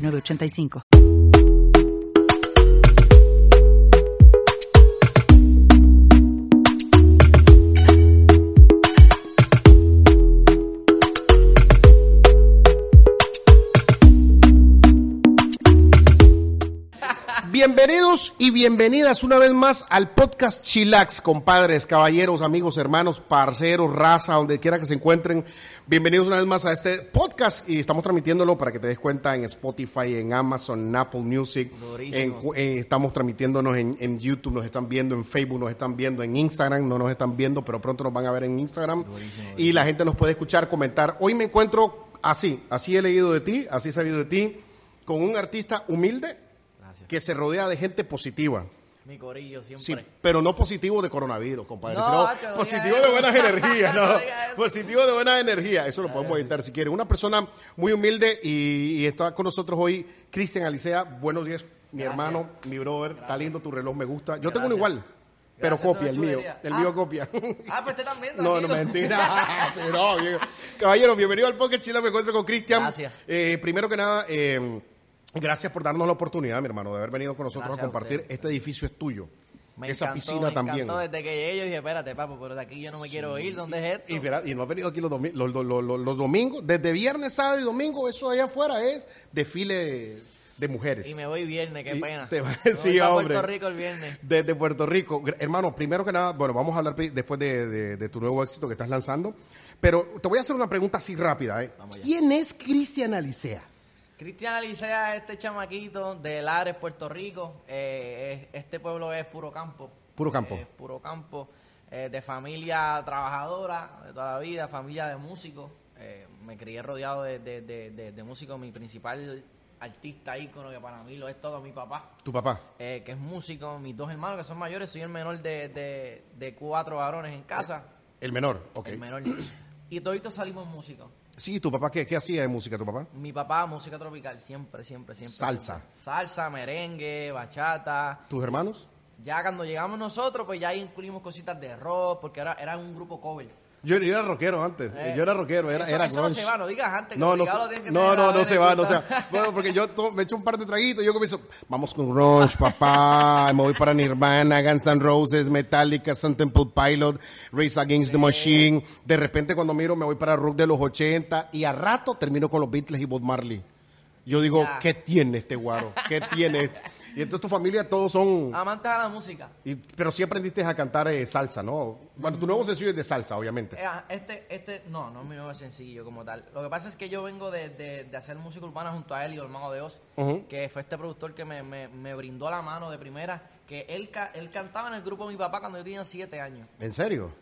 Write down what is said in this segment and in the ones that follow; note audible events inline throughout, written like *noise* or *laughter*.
906985. Bienvenidos y bienvenidas una vez más al podcast Chilax, compadres, caballeros, amigos, hermanos, parceros, raza, donde quiera que se encuentren. Bienvenidos una vez más a este podcast y estamos transmitiéndolo para que te des cuenta en Spotify, en Amazon, en Apple Music. En, eh, estamos transmitiéndonos en, en, YouTube, nos están viendo en Facebook, nos están viendo en Instagram, no nos están viendo, pero pronto nos van a ver en Instagram. Y la gente nos puede escuchar, comentar. Hoy me encuentro así, así he leído de ti, así he sabido de ti, con un artista humilde que se rodea de gente positiva. Mi corillo siempre. Sí, pero no positivo de coronavirus, compadre, No, sino positivo de buenas *laughs* energías, No *laughs* positivo de buenas energías, eso lo podemos editar si quiere. Una persona muy humilde y, y está con nosotros hoy Cristian Alicea. Buenos días, mi Gracias. hermano, mi brother, está lindo tu reloj, me gusta. Yo tengo uno Gracias. igual, pero Gracias, copia el mío, el Ah. mío copia. Ah, pues te están viendo. No, no, mentira. *laughs* Sí, no, bien. Caballero, bienvenido al podcast Chile. Me encuentro con Cristian. Gracias. Eh, primero que nada, eh, gracias por darnos la oportunidad, mi hermano, de haber venido con nosotros Gracias a a compartir. Este edificio es tuyo. Me Esa encantó, piscina me también. encantó desde que llegué yo dije, espérate, papo, pero de aquí yo no me quiero ir. ¿Dónde es esto? Y, verá, y no has venido aquí los, domi- los, los- los- domingos, desde viernes, sábado y domingo, eso allá afuera es desfile de mujeres. Y me voy viernes, qué Y pena. te va- Me sí, voy pa' hombre. Puerto Rico el viernes. Desde Puerto Rico. Hermano, primero que nada, bueno, vamos a hablar después de, de- de tu nuevo éxito que estás lanzando, pero te voy a hacer una pregunta así rápida. ¿eh? ¿Quién es Cristian Alicea? Cristian Alicea, este chamaquito de Lares, Puerto Rico. Eh, es- este pueblo es puro campo. Puro campo. Eh, puro campo. eh, de familia trabajadora de toda la vida, familia de músicos. Eh, me crié rodeado de, de, de- de- de músicos. Mi principal artista, ícono, que para mí lo es todo, mi papá. Tu papá. eh, que es músico, mis dos hermanos que son mayores, soy el menor de, de, de cuatro varones en casa, El menor, ok. el menor. Y toditos salimos músicos. Sí, ¿tu papá qué, qué hacía de música, tu papá? Mi papá, música tropical, siempre, siempre, siempre. Salsa. siempre. Salsa, merengue, bachata. ¿Tus hermanos? Ya cuando llegamos nosotros, pues ya incluimos cositas de rock, porque era, era un grupo cover. Yo, yo era rockero antes, Eh, yo era rockero, era, eso, era eso no grunge. se va, no digas antes. que No, se- que no, no, se va, no se va. Bueno, porque yo to- me echo un par de traguitos y yo comienzo, vamos con grunge, papá, me voy para Nirvana, Guns N' Roses, Metallica, Sun Temple Pilot, Race Against the Machine. De repente cuando miro me voy para rock de los 80 y a rato termino con los Beatles y Bob Marley. Yo digo, Ya. ¿qué tiene este guaro? ¿Qué tiene? Y entonces tu familia todos son... Amantes a la música. y- pero sí aprendiste a cantar eh, salsa, ¿no? Bueno, tu nuevo sencillo es de salsa, obviamente. Eh, ah, Este, este, no, no es mi nuevo sencillo como tal. Lo que pasa es que yo vengo de, de, de hacer música urbana junto a Elio, el mago de Oz, que fue este productor que me, me, me brindó la mano de primera, que él, ca- él cantaba en el grupo de mi papá cuando yo tenía siete años, ¿En serio?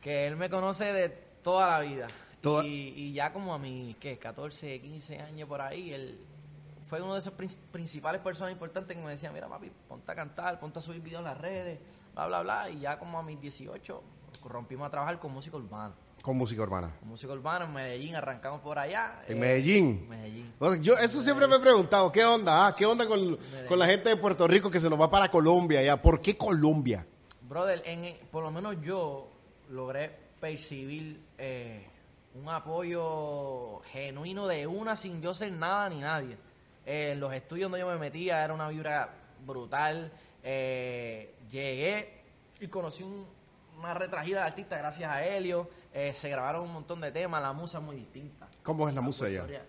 que él me conoce de toda la vida. Toda- Y, y ya como a mis, ¿qué? 14, 15 años por ahí, él fue uno de esos prin- principales personas importantes que me decía, mira papi, ponte a cantar, ponte a subir videos en las redes, bla, bla, bla. Y ya como a mis 18 rompimos a trabajar con música urbana. Con música urbana. Con música urbana en Medellín, arrancamos por allá. En eh, Medellín. Medellín. Yo eso siempre me he preguntado, ¿qué onda? Ah, ¿Qué onda con, con la gente de Puerto Rico que se nos va para Colombia ya? ¿Por qué Colombia? Brother, en, eh, por lo menos yo logré percibir eh, un apoyo genuino de una sin yo ser nada ni nadie. Eh, en los estudios donde yo me metía era una vibra brutal. Eh, llegué y conocí un- una retragida de artistas gracias a Helio. Eh, se grabaron un montón de temas, la musa es muy distinta. ¿Cómo es la música allá?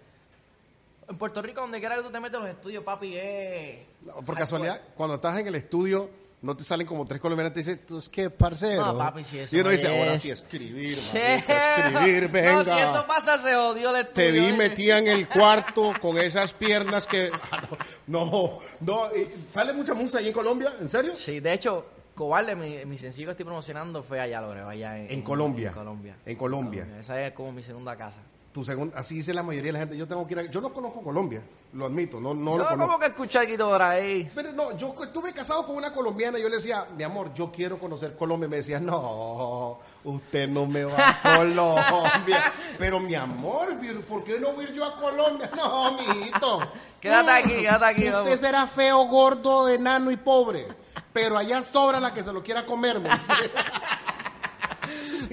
En Puerto Rico, donde quiera que tú te metes los estudios, papi, es... Por casualidad, cuando estás en el estudio, no te salen como tres colombianos y te dicen, ¿tú es qué, parcero? No, papi, sí, eso Y uno no dice, es. ahora sí, escribir, marico, *laughs* escribir, venga. No, si eso pasa, se jodió el. Te vi ¿eh? metida en el *laughs* cuarto con esas piernas que... *laughs* Ah, No, no, ¿sale mucha música ahí en Colombia? ¿En serio? Sí, de hecho, Cobarde, mi, mi sencillo que estoy promocionando fue allá, Loreo, allá en, En Colombia. En Colombia. En Colombia. Esa es como mi segunda casa. Tu así dice la mayoría de la gente. Yo tengo que ir a- Yo no conozco Colombia, lo admito, no, no Yo lo conozco. como que escuché aquí por ahí. Pero no, yo estuve casado con una colombiana y yo le decía, mi amor, yo quiero conocer Colombia. Y me decía, no, usted no me va a *laughs* Colombia. Pero mi amor, ¿por qué no voy a ir yo a Colombia? No, mijito. Quédate aquí, quédate aquí, Usted vamos. será feo, gordo, enano y pobre. Pero allá sobra la que se lo quiera comer. me dice. *laughs*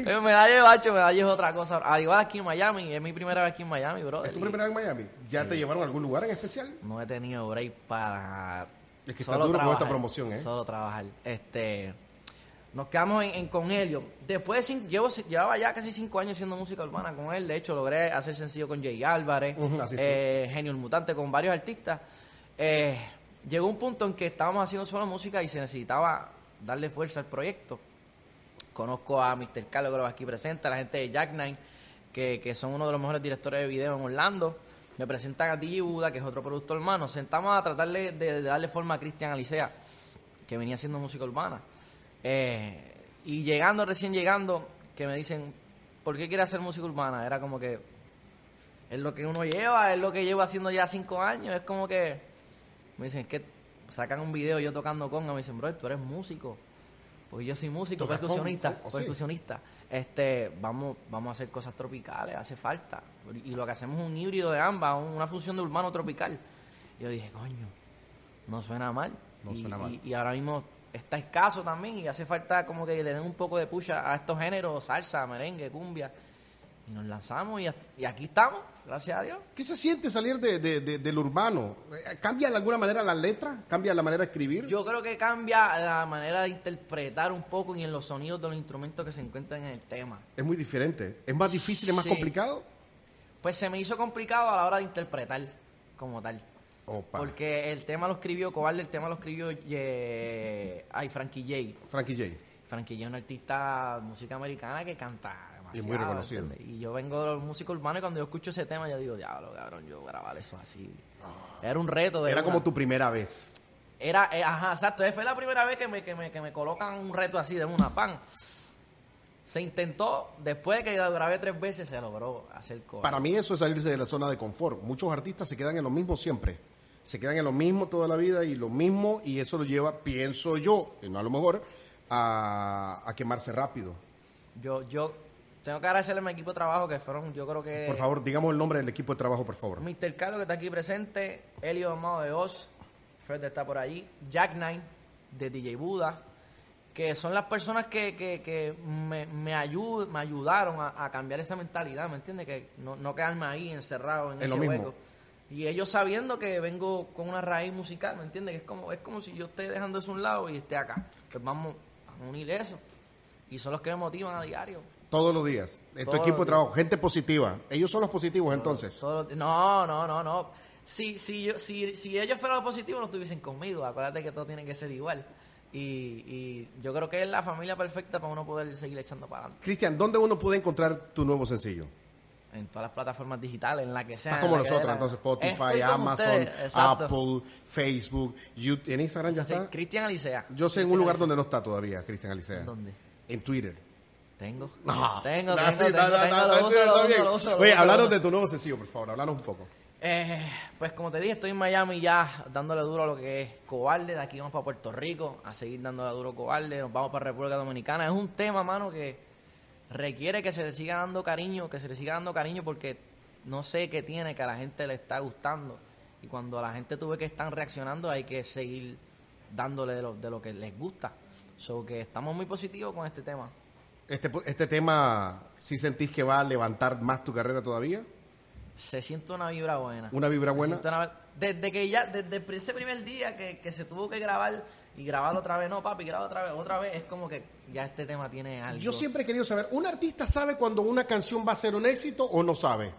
*laughs* Medalla de bacho, medalla es otra cosa. Al igual aquí en Miami, es mi primera vez aquí en Miami, bro. ¿Es tu primera vez en Miami? ¿Ya te llevaron a algún lugar en especial? No he tenido break para. Es que está solo duro con trabajar, esta promoción, ¿eh? Solo trabajar. Este. Nos quedamos en, en con Helio. Después, de cin- llevo, llevaba ya casi cinco años haciendo música urbana con él. De hecho, logré hacer sencillo con Jay Álvarez, eh, Genio el Mutante, con varios artistas. Eh, llegó un punto en que estábamos haciendo solo música y se necesitaba darle fuerza al proyecto. Conozco a Mr. Carlos que lo aquí presente, a la gente de Jack Nine, que, que son uno de los mejores directores de video en Orlando. Me presentan a DJ Buda, que es otro productor hermano. Sentamos a tratar de, de darle forma a Cristian Alicea, que venía haciendo música urbana. Eh, y llegando, recién llegando, que me dicen, ¿por qué quiere hacer música urbana? Era como que es lo que uno lleva, es lo que llevo haciendo ya cinco años. Es como que me dicen, es que sacan un video yo tocando conga. Me dicen, bro, tú eres músico. Porque yo soy músico, ¿Tocas percusionista? ¿Oh, percusionista. Este, vamos, vamos a hacer cosas tropicales, hace falta. Y lo que hacemos es un híbrido de ambas, una fusión de urbano tropical. Y yo dije, coño, no suena mal. No Y- suena mal. Y, y ahora mismo está escaso también y hace falta como que le den un poco de pucha a estos géneros, salsa, merengue, cumbia. Y nos lanzamos y aquí estamos, gracias a Dios. ¿Qué se siente salir de, de- de- del urbano? ¿Cambia de alguna manera la letra? ¿Cambia la manera de escribir? Yo creo que cambia la manera de interpretar un poco y en los sonidos de los instrumentos que se encuentran en el tema. Es muy diferente. ¿Es más difícil, es más Sí. complicado? Pues se me hizo complicado a la hora de interpretar como tal. Opa. Porque el tema lo escribió, Cobarde, el tema lo escribió eh, ay, Frankie J. Frankie J. Frankie J es un artista de música americana que canta demasiado. Y muy reconocido. Y yo vengo de música urbana y cuando yo escucho ese tema yo digo, diablo, cabrón, yo grabar eso así. Era un reto de Era una. como tu primera vez. Era, eh, ajá, exacto. Esa fue la primera vez que me, que, me, que me colocan un reto así de una pan. Se intentó, después de que lo grabé tres veces, se logró hacer cosas. Para mí eso es salirse de la zona de confort. Muchos artistas se quedan en lo mismo siempre. Se quedan en lo mismo toda la vida y lo mismo y eso lo lleva, pienso yo, y no a lo mejor, a, a quemarse rápido. Yo, yo tengo que agradecerle a mi equipo de trabajo que fueron, yo creo que... Por favor, digamos el nombre del equipo de trabajo, por favor. Mr. Carlos que está aquí presente, Elio Amado de Oz, Fred está por allí, Jack Nine de DJ Buda, que son las personas que, que, que me, me, ayud- me ayudaron a, a cambiar esa mentalidad, ¿me entiendes? Que no, no quedarme ahí encerrado en Es ese lo mismo. hueco. Y ellos sabiendo que vengo con una raíz musical, ¿me entiendes? Que es como, es como si yo esté dejando eso a un lado y esté acá. Pues vamos a unir eso. Y son los que me motivan a diario. Todos los días. En tu Todos equipo de trabajo, gente positiva. Ellos son los positivos entonces. Todos los- no, no, no, no. Si, si, yo, si, si ellos fueran los positivos, no estuviesen conmigo. Acuérdate que todo tiene que ser igual. Y, y yo creo que es la familia perfecta para uno poder seguir echando para adelante. Cristian, ¿dónde uno puede encontrar tu nuevo sencillo? En todas las plataformas digitales, en la que sea. Estás en como la que nosotros, dé la- entonces Spotify, Estoy como Amazon, ustedes, exacto. Apple, Facebook, YouTube. ¿En Instagram ya Así, está? Cristian Alicea. Yo sé en un lugar donde no está todavía, Cristian Alicea. ¿Dónde? En Twitter. Tengo. No. Tengo, tengo, sí, tengo, lo uso, lo uso, lo uso, Oye, uso. de tu nuevo sencillo, por favor, hablanos un poco. Eh, pues como te dije, estoy en Miami ya dándole duro a lo que es cobarde. De aquí vamos para Puerto Rico a seguir dándole duro a cobarde. Nos vamos para República Dominicana. Es un tema, mano, que requiere que se le siga dando cariño, que se le siga dando cariño porque no sé qué tiene que a la gente le está gustando. Y cuando la gente tuve que están reaccionando, hay que seguir dándole de lo, de lo que les gusta. So que estamos muy positivos con este tema. Este, este tema, ¿sí sentís que va a levantar más tu carrera todavía? Se siente una vibra buena. ¿Una vibra buena? una- Desde que ya, desde ese primer día que, que se tuvo que grabar y grabar otra vez, no papi, graba otra vez, otra vez, es como que ya este tema tiene algo. Yo siempre he querido saber, ¿un artista sabe cuando una canción va a ser un éxito o no sabe?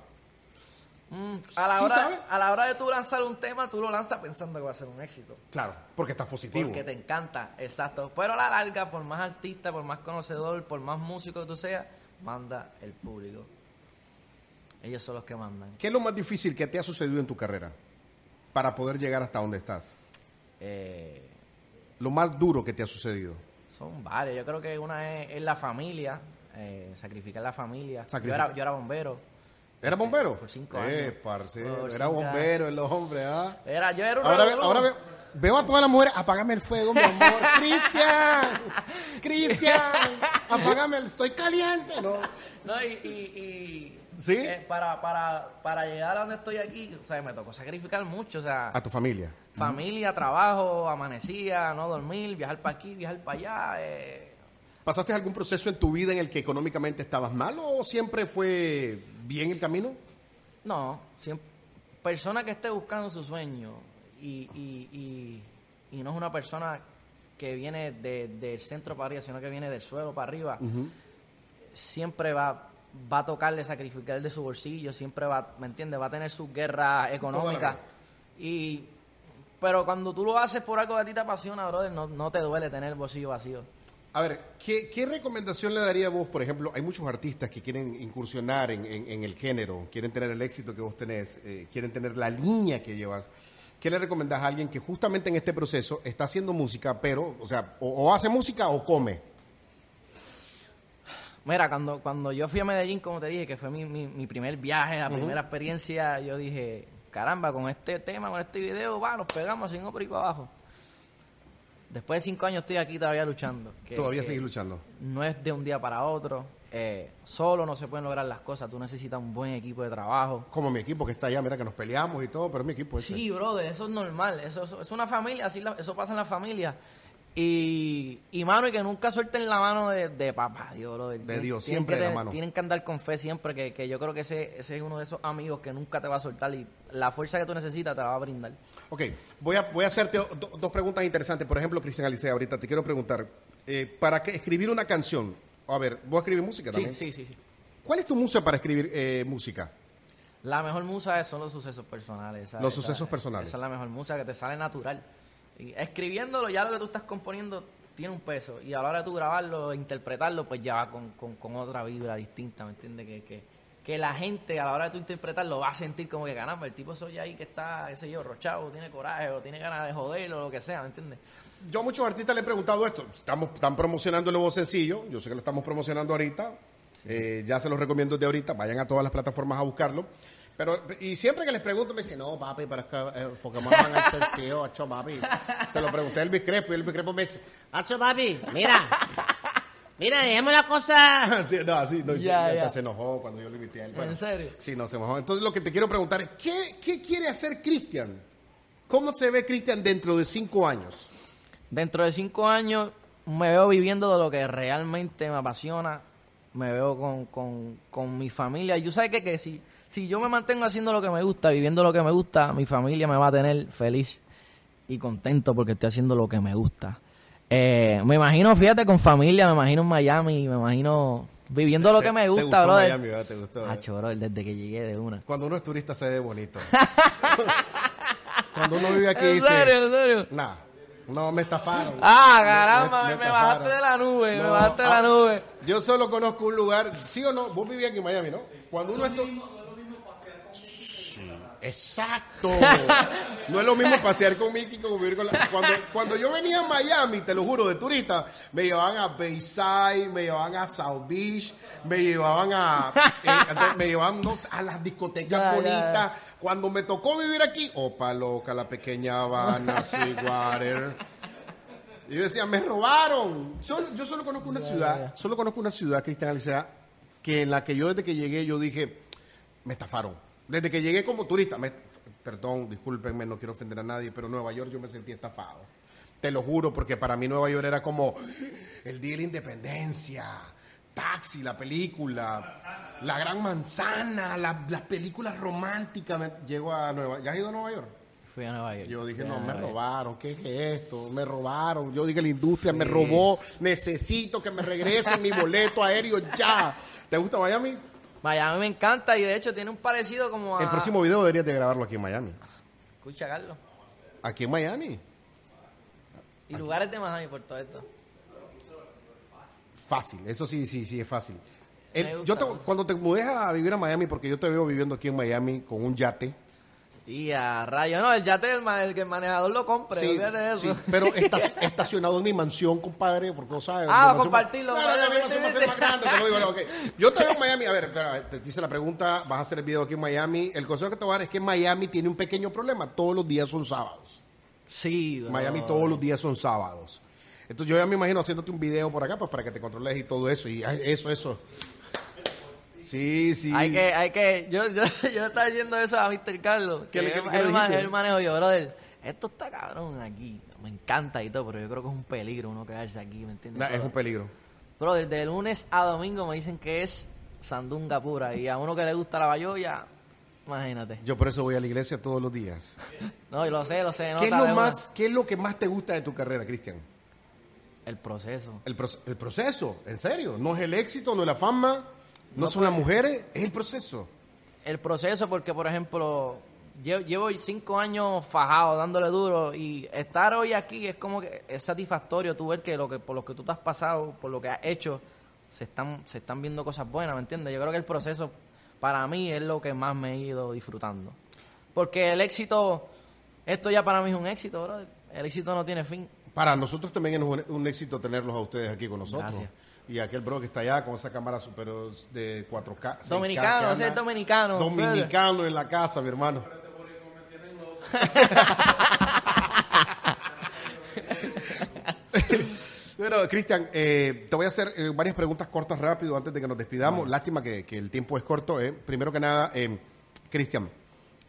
Mm, a, la ¿Sí hora, sabe? a la hora de tú lanzar un tema, tú lo lanzas pensando que va a ser un éxito. Claro, porque estás positivo. Porque te encanta, exacto. Pero a la larga, por más artista, por más conocedor, por más músico que tú seas, manda el público. Ellos son los que mandan. ¿Qué es lo más difícil que te ha sucedido en tu carrera para poder llegar hasta donde estás? Eh, Lo más duro que te ha sucedido. Son varios. Yo creo que una es, es la familia, eh, sacrificar la familia. Yo era, yo era bombero ¿Era bombero? Por cinco Eh, años. parcero, Por era bombero el hombre, ¿ah? Era, yo era un Ahora, ve- ahora ve- veo a todas las mujeres, apágame el fuego, mi amor. *laughs* Cristian, *laughs* Cristian, apágame, el, estoy caliente. No. No, y, y, y- ¿Sí? eh, para, para, para llegar a donde estoy aquí, o sea, me tocó sacrificar mucho, o sea, A tu familia. familia, trabajo, amanecía, no dormir, viajar para aquí, viajar para allá. eh, ¿Pasaste algún proceso en tu vida en el que económicamente estabas mal o siempre fue bien el camino? no, siempre, persona que esté buscando su sueño y, y, y, y no es una persona que viene de- del centro para arriba, sino que viene del suelo para arriba, siempre va va a tocarle sacrificar de su bolsillo, siempre va, ¿me entiendes? Va a tener sus guerras económicas. Y pero cuando tú lo haces por algo que a ti te apasiona, brother, no, no te duele tener el bolsillo vacío. A ver, ¿qué, qué recomendación le daría vos, por ejemplo? Hay muchos artistas que quieren incursionar en, en- en el género, quieren tener el éxito que vos tenés, eh, quieren tener la línea que llevas. ¿Qué le recomendás a alguien que justamente en este proceso está haciendo música, pero, o sea, o, o hace música o come? Mira, cuando, cuando yo fui a Medellín, como te dije, que fue mi, mi, mi primer viaje, la primera experiencia, yo dije, caramba, con este tema, con este video, va, nos pegamos sin por ahí para abajo. Después de cinco años estoy aquí todavía luchando. que- Todavía que seguís luchando. No es de un día para otro. eh, solo no se pueden lograr las cosas. Tú necesitas un buen equipo de trabajo. Como mi equipo que está allá, mira que nos peleamos y todo, pero es mi equipo ese. Sí, brother, eso es normal. Eso, eso- es una familia, así la- eso pasa en la familia. Y, y mano, y que nunca suelten la mano de, de papá, Dios, brother. De Dios, siempre que la mano. Tienen que andar con fe siempre, que, que yo creo que ese, ese es uno de esos amigos que nunca te va a soltar y la fuerza que tú necesitas te la va a brindar. Ok, voy a, voy a hacerte do- dos preguntas interesantes. Por ejemplo, Cristian Alicea, ahorita te quiero preguntar, eh, para que escribir una canción, a ver, vos escribís música también. sí, sí, sí. ¿Cuál es tu musa para escribir eh, música? La mejor musa son los sucesos personales. Los sucesos personales. Esa es la mejor musa que te sale natural. Y escribiéndolo, ya lo que tú estás componiendo tiene un peso. Y a la hora de tú grabarlo, interpretarlo, pues ya va con, con, con otra vibra distinta, ¿me entiendes? Que, que, que la gente a la hora de tú interpretarlo va a sentir como que, caramba, el tipo soy ahí que está, qué sé yo, rochado, tiene coraje, o tiene ganas de joder, o lo que sea, ¿me entiendes? Yo a muchos artistas le he preguntado esto. Estamos, están promocionando el nuevo sencillo. Yo sé que lo estamos promocionando ahorita. Eh, ya se los recomiendo de ahorita. Vayan a todas las plataformas a buscarlo. Pero, y siempre que les pregunto, me dicen, no, papi, pero es que eh, enfoquémonos en el sencillo, acho, papi. Se lo pregunté a Elvis Crespo y Elvis Crespo me dice, Hacho, papi, mira. Mira, dejemos la cosa. *laughs* sí, no, sí, no, y Ya, hasta ya. se enojó cuando yo lo invité a él. ¿En serio? Sí, no, se enojó. Entonces lo que te quiero preguntar es, ¿qué, qué quiere hacer Cristian? ¿Cómo se ve Cristian dentro de cinco años? Dentro de cinco años me veo viviendo de lo que realmente me apasiona. Me veo con, con, con mi familia. Yo sé que, que si, si yo me mantengo haciendo lo que me gusta, viviendo lo que me gusta, mi familia me va a tener feliz y contento porque estoy haciendo lo que me gusta. Eh, me imagino, fíjate, con familia, me imagino en Miami, me imagino viviendo lo que me ¿Te gusta, gustó brother. Miami, verdad? ¿Te gustó? Hacho, brother, desde que llegué de una. Cuando uno es turista se ve bonito. *laughs* Cuando uno vive aquí ¿En dice, serio, en serio? nah, no me estafaron. Ah, caramba, me, me bajaste de la nube, me bajaste de la ah, nube. Yo solo conozco un lugar, ¿sí o no? Vos vivías aquí en Miami, ¿no? Cuando uno está... Exacto. *laughs* No es lo mismo pasear con Mickey que vivir con la... Cuando, cuando yo venía a Miami, te lo juro, de turista, me llevaban a Bayside, me llevaban a South Beach, me llevaban a... eh, me llevaban no sé, a las discotecas bonitas. Cuando me tocó vivir aquí, Opa Loca, La Pequeña Habana, *laughs* Sweetwater... Y yo decía, me robaron. Solo- yo solo conozco una ciudad, solo conozco una ciudad, Cristian Alicea, que en la que yo desde que llegué, yo dije, me estafaron. Desde que llegué como turista, me- perdón, discúlpenme, no quiero ofender a nadie, pero Nueva York yo me sentí estafado. Te lo juro, porque para mí Nueva York era como el día de la independencia, Taxi, la película, La Gran Manzana, la- las películas románticas. Llego a Nueva ¿Ya has ido a Nueva York? Fui a Nueva York. Yo dije, no, me York. robaron, ¿qué es esto? Me robaron. Yo dije, la industria me robó, necesito que me regresen mi boleto aéreo ya. ¿Te gusta Miami? Miami me encanta y de hecho tiene un parecido como a... El próximo video deberías de grabarlo aquí en Miami. Escucha, Carlos. Aquí en Miami. Y lugares de Miami por todo esto. Fácil, eso sí, sí, sí, es fácil. El- yo te- cuando te mudes a vivir a Miami, porque yo te veo viviendo aquí en Miami con un yate Y a rayo, no, el yate el, que el manejador lo compre, Sí, de eso. sí, pero *laughs* esta- estacionado en mi mansión, compadre, porque no sabes. Ah, compartirlo, Claro, vale, mi mansión va a ser más grande, te lo digo, *laughs* no, ok. Yo veo en Miami, a ver, espera, te hice la pregunta, vas a hacer el video aquí en Miami. El consejo que te voy a dar es que Miami tiene un pequeño problema, todos los días son sábados. Sí, bro. Miami todos los días son sábados. Entonces yo ya me imagino haciéndote un video por acá, pues para que te controles y todo eso, y eso, eso. Sí, sí. Hay que, hay que, yo, yo, *laughs* yo estaba diciendo eso a Mr. Carlos. ¿Qué le- que él, le él manejo yo, brother. Esto está cabrón aquí. Me encanta y todo, pero yo creo que es un peligro uno quedarse aquí, ¿me entiendes? Nah, es un peligro. Brother, de lunes a domingo me dicen que es sandunga pura. Y a uno que le gusta la bayoya, imagínate. Yo por eso voy a la iglesia todos los días. *laughs* No, y lo sé, lo sé. ¿Qué es, lo una. más, ¿Qué es lo que más te gusta de tu carrera, Cristian? El proceso. El, proce- el proceso, en serio. No es el éxito, no es la fama, no, son las mujeres, es el proceso. El proceso, porque, por ejemplo, llevo, llevo cinco años fajado, dándole duro, y estar hoy aquí es como que es satisfactorio tú ver que, lo que por lo que tú te has pasado, por lo que has hecho, se están, se están viendo cosas buenas, ¿me entiendes? Yo creo que el proceso, para mí, es lo que más me he ido disfrutando. Porque el éxito, esto ya para mí es un éxito, brother. El éxito no tiene fin. Para nosotros también es un, un éxito tenerlos a ustedes aquí con nosotros. Gracias. Y aquel bro que está allá con esa cámara super de 4K. 6K Dominicano, ese es dominicano. Dominicano en la casa, mi hermano. Bueno, Cristian, eh, te voy a hacer eh, varias preguntas cortas rápido antes de que nos despidamos. Lástima que, que el tiempo es corto. eh. Primero que nada, eh, Cristian,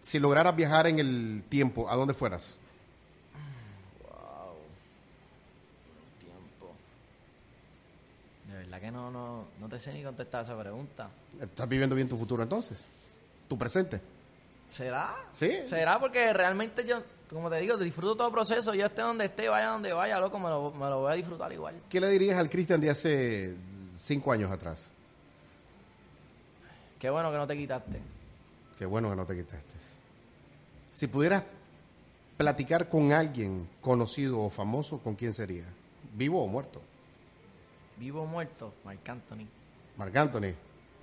si lograras viajar en el tiempo, ¿a dónde fueras? Tiempo. De verdad que no, no, no te sé ni contestar esa pregunta. ¿Estás viviendo bien tu futuro entonces? ¿Tu presente? ¿Será? Sí. ¿Será? Porque realmente yo, como te digo, disfruto todo el proceso. Yo esté donde esté, vaya donde vaya, loco, me lo, me lo voy a disfrutar igual. ¿Qué le dirías al Cristian de hace cinco años atrás? Qué bueno que no te quitaste. Qué bueno que no te quitaste. Si pudieras platicar con alguien conocido o famoso, ¿con quién sería? ¿Vivo o muerto? Vivo o muerto, Marc Anthony. Marc Anthony.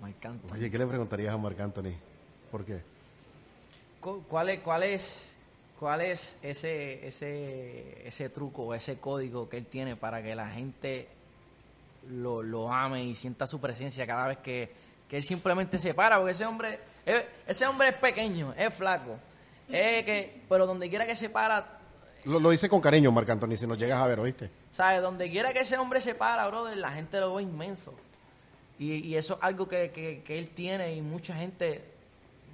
Marc Anthony. Oye, ¿qué le preguntarías a Marc Anthony? ¿Por qué? Cu- ¿Cuál es, cuál es, cuál es ese, ese, ese truco o ese código que él tiene para que la gente lo, lo ame y sienta su presencia cada vez que, que él simplemente se para? Porque ese hombre, es- ese hombre es pequeño, es flaco, es que, pero donde quiera que se para, Lo, lo hice con cariño, Marc Anthony, si nos llegas a ver, ¿oíste? ¿sabes? Donde quiera que ese hombre se para, brother, la gente lo ve inmenso. Y, y eso es algo que, que, que él tiene y mucha gente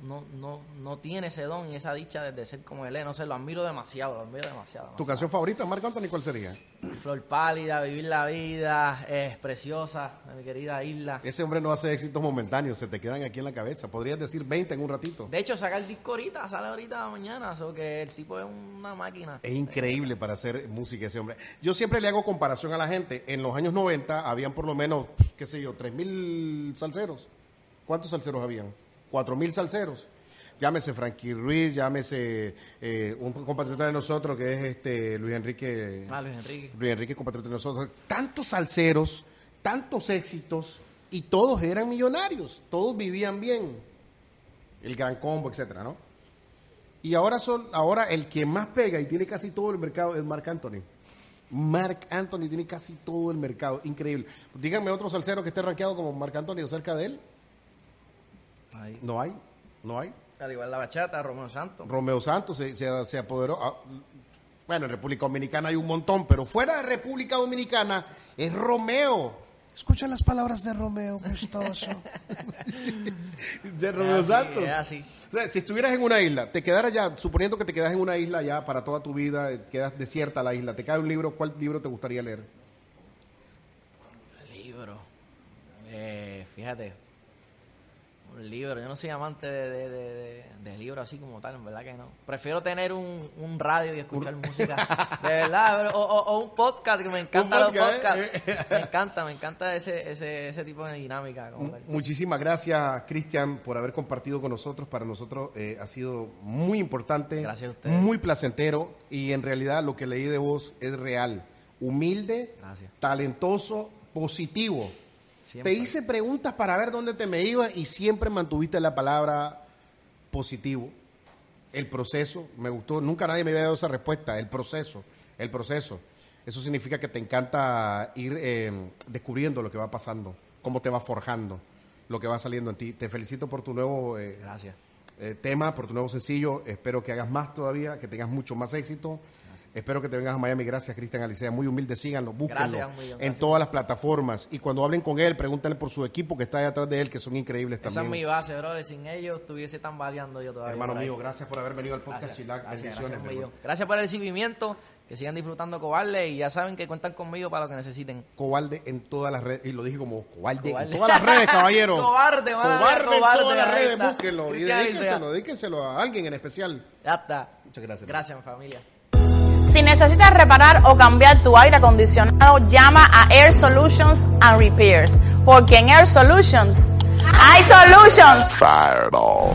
no, no, no tiene ese don y esa dicha de, ser como él es. No sé, lo admiro demasiado, lo admiro demasiado. ¿Tu canción favorita, Marc Anthony, cuál sería? Flor pálida, vivir la vida, es preciosa, de mi querida isla. Ese hombre no hace éxitos momentáneos, se te quedan aquí en la cabeza. Podrías decir 20 en un ratito. De hecho, saca el disco ahorita, sale ahorita mañana, o que el tipo es una máquina. Es increíble para hacer música ese hombre. Yo siempre le hago comparación a la gente. En los años 90 habían por lo menos, qué sé yo, 3.000 salseros. ¿Cuántos salseros habían? 4.000 salseros. Llámese Frankie Ruiz, llámese eh, un compatriota de nosotros que es este Luis Enrique. Ah, Luis Enrique. Luis Enrique, compatriota de nosotros. Tantos salseros, tantos éxitos y todos eran millonarios. Todos vivían bien. El gran combo, etcétera, ¿no? Y ahora son, ahora el que más pega y tiene casi todo el mercado es Marc Anthony. Marc Anthony tiene casi todo el mercado, increíble. Díganme otro salsero que esté rankeado como Marc Anthony o cerca de él. Ahí. No hay, no hay. Al igual la bachata, Romeo Santos. Romeo Santos se, se- se apoderó. ah, bueno, en República Dominicana hay un montón, pero fuera de República Dominicana es Romeo. Escucha las palabras de Romeo, gustoso. *laughs* de Romeo así, Santos. así. O sea, si estuvieras en una isla, te quedaras ya, suponiendo que te quedas en una isla ya para toda tu vida, eh, quedas desierta la isla, te cae un libro, ¿cuál libro te gustaría leer? Libro. Eh, fíjate. Un libro. Yo no soy amante de, de, de, de- libros así como tal, en verdad que no. Prefiero tener un, un radio y escuchar música. De verdad. pero- o, o- o un podcast, que me encantan los podcast, podcasts. ¿eh? Me encanta, me encanta ese, ese, ese tipo de dinámica. como tal. Muchísimas gracias, Cristian, por haber compartido con nosotros. Para nosotros eh, ha sido muy importante, Gracias a ustedes. muy placentero y en realidad lo que leí de vos es real. Humilde, Gracias. talentoso, positivo. Siempre. Te hice preguntas para ver dónde te me iba y siempre mantuviste la palabra positivo. El proceso, me gustó, nunca nadie me había dado esa respuesta, el proceso, el proceso. Eso significa que te encanta ir eh, descubriendo lo que va pasando, cómo te va forjando, lo que va saliendo en ti. Te felicito por tu nuevo eh, Gracias. eh, tema, por tu nuevo sencillo. Espero que hagas más todavía, que tengas mucho más éxito. Espero que te vengas a Miami. Gracias, Cristian Alicea. Muy humilde, síganlo, búsquenlo Gracias, en gracias. todas las plataformas. Y cuando hablen con él, pregúntale por su equipo que está ahí atrás de él, que son increíbles Esa es también. mi base, brother. Sin ellos estuviese tambaleando yo todavía. Hermano mío, gracias por haber venido al podcast Chilac. gracias, Bendiciones. gracias. Gracias por el recibimiento. Que sigan disfrutando cobarde y ya saben que cuentan conmigo para lo que necesiten. Cobarde en todas las redes. Y lo dije como *laughs* cobarde, Cobarde. en todas las redes, caballero. Cobarde, mano, Cobarde, cobarde, en todas las redes. Búsquenlo. Y dedíquenselo, dedíquenselo a alguien en especial. Ya está. Muchas gracias. Gracias, familia. Si necesitas reparar o cambiar tu aire acondicionado, llama a Air Solutions and Repairs. Porque en Air Solutions hay solutions. Fireball.